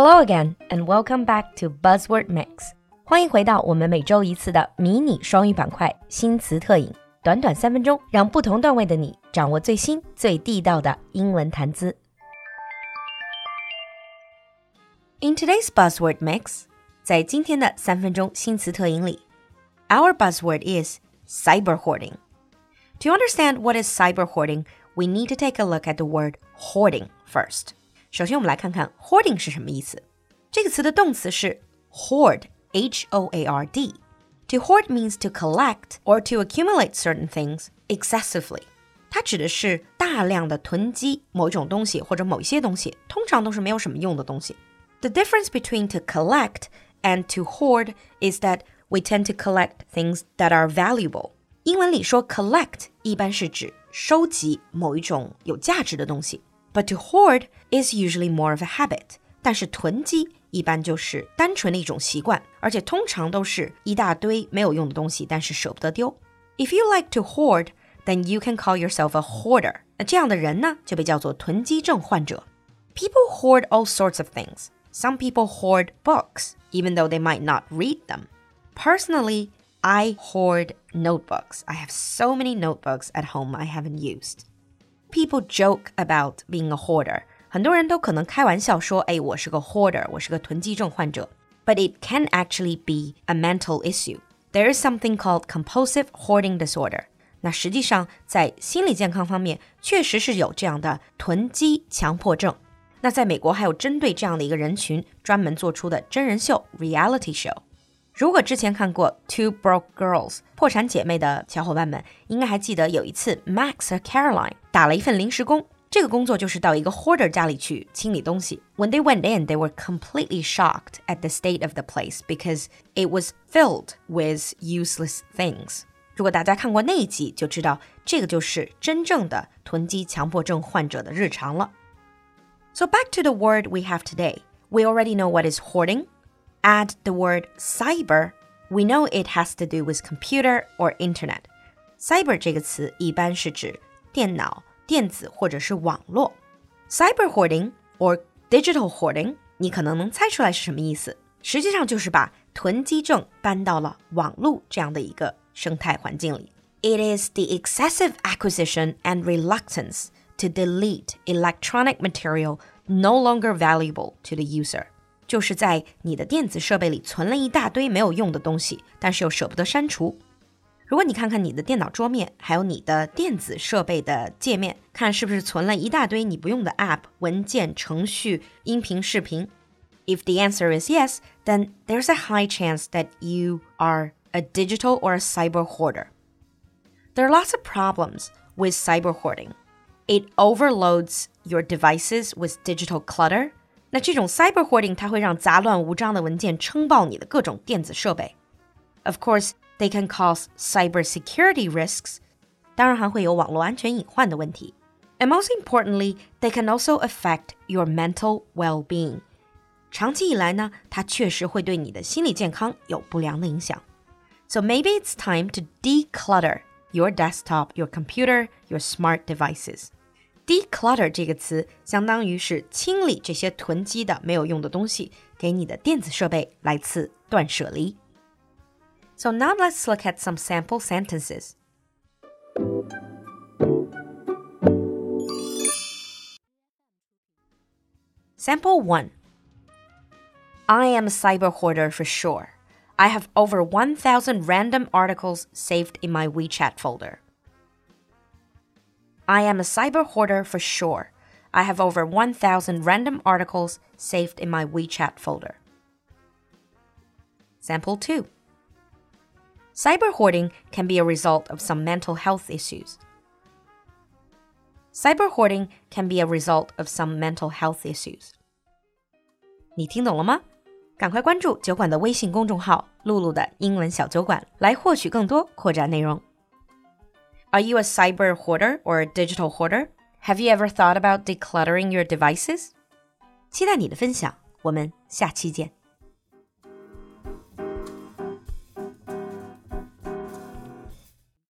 Hello again and welcome back to Buzzword Mix。欢迎回到我们每周一次的迷你双语板块新词特饮，短短三分钟，让不同段位的你掌握最新最地道的英文谈资。In today's Buzzword Mix，在今天的三分钟新词特饮里，our buzzword is cyber hoarding。To understand what is cyber hoarding, we need to take a look at the word hoarding first. 首先，我们来看看 hoarding 是什么意思。这个词的动词是 hoard，h o a r d。To hoard means to collect or to accumulate certain things excessively。它指的是大量的囤积某一种东西或者某一些东西，通常都是没有什么用的东西。The difference between to collect and to hoard is that we tend to collect things that are valuable。英文里说 collect 一般是指收集某一种有价值的东西。 but to hoard is usually more of a habit. 但是囤积一般就是单纯的一种习惯，而且通常都是一大堆没有用的东西，但是舍不得丢。If you like to hoard, then you can call yourself a hoarder. 那这样的人呢，就被叫做囤积症患者。People hoard all sorts of things. Some people hoard books, even though they might not read them. Personally, I hoard notebooks. I have so many notebooks at home I haven't used. People joke about being a hoarder. 很多人都可能开玩笑说：“哎，我是个 hoarder，我是个囤积症患者。” But it can actually be a mental issue. There is something called compulsive hoarding disorder. 那实际上在心理健康方面，确实是有这样的囤积强迫症。那在美国还有针对这样的一个人群专门做出的真人秀 reality show。 如果之前看过《Two Broke Girls》破产姐妹的小伙伴们，应该还记得有一次 Max 和 Caroline 打了一份临时工，这个工作就是到一个 hoarder 家里去清理东西。When they went in, they were completely shocked at the state of the place because it was filled with useless things. 如果大家看过那一集，就知道这个就是真正的囤积强迫症患者的日常了。So back to the word we have today. We already know what is hoarding add the word cyber, we know it has to do with computer or internet. Cyber 这个词一般是指电脑、电子或者是网络。Cyber hoarding or digital hoarding，你可能能猜出来是什么意思。实际上就是把囤积症搬到了网络这样的一个生态环境里。It is the excessive acquisition and reluctance to delete electronic material no longer valuable to the user. 就是在你的电子设备里存了一大堆没有用的东西，但是又舍不得删除。如果你看看你的电脑桌面，还有你的电子设备的界面，看是不是存了一大堆你不用的 App、文件、程序、音频、视频。If the answer is yes, then there's a high chance that you are a digital or a cyber hoarder. There are lots of problems with cyber hoarding. It overloads your devices with digital clutter 那这种 cyber hoarding 它会让杂乱无章的文件撑爆你的各种电子设备。Of course, they can cause cyber security risks. 当然还会有网络安全隐患的问题。And most importantly, they can also affect your mental well-being. 长期以来呢，它确实会对你的心理健康有不良的影响。So maybe it's time to declutter your desktop, your computer, your smart devices. Declutter 这个词相当于是清理这些囤积的没有用的东西，给你的电子设备来次断舍离。So now let's look at some sample sentences. Sample 1 I am a cyber hoarder for sure. I have over 1,000 random articles saved in my WeChat folder. I am a cyber hoarder for sure. I have over 1,000 random articles saved in my WeChat folder. Sample 2 Cyber hoarding can be a result of some mental health issues. Cyber hoarding can be a result of some mental health issues. 你听懂了吗？赶快关注酒馆的微信公众号“露露的英文小酒馆”，来获取更多扩展内容。 are you a cyber hoarder or a digital hoarder? Have you ever thought about decluttering your devices? 期待你的分享，我们下期见。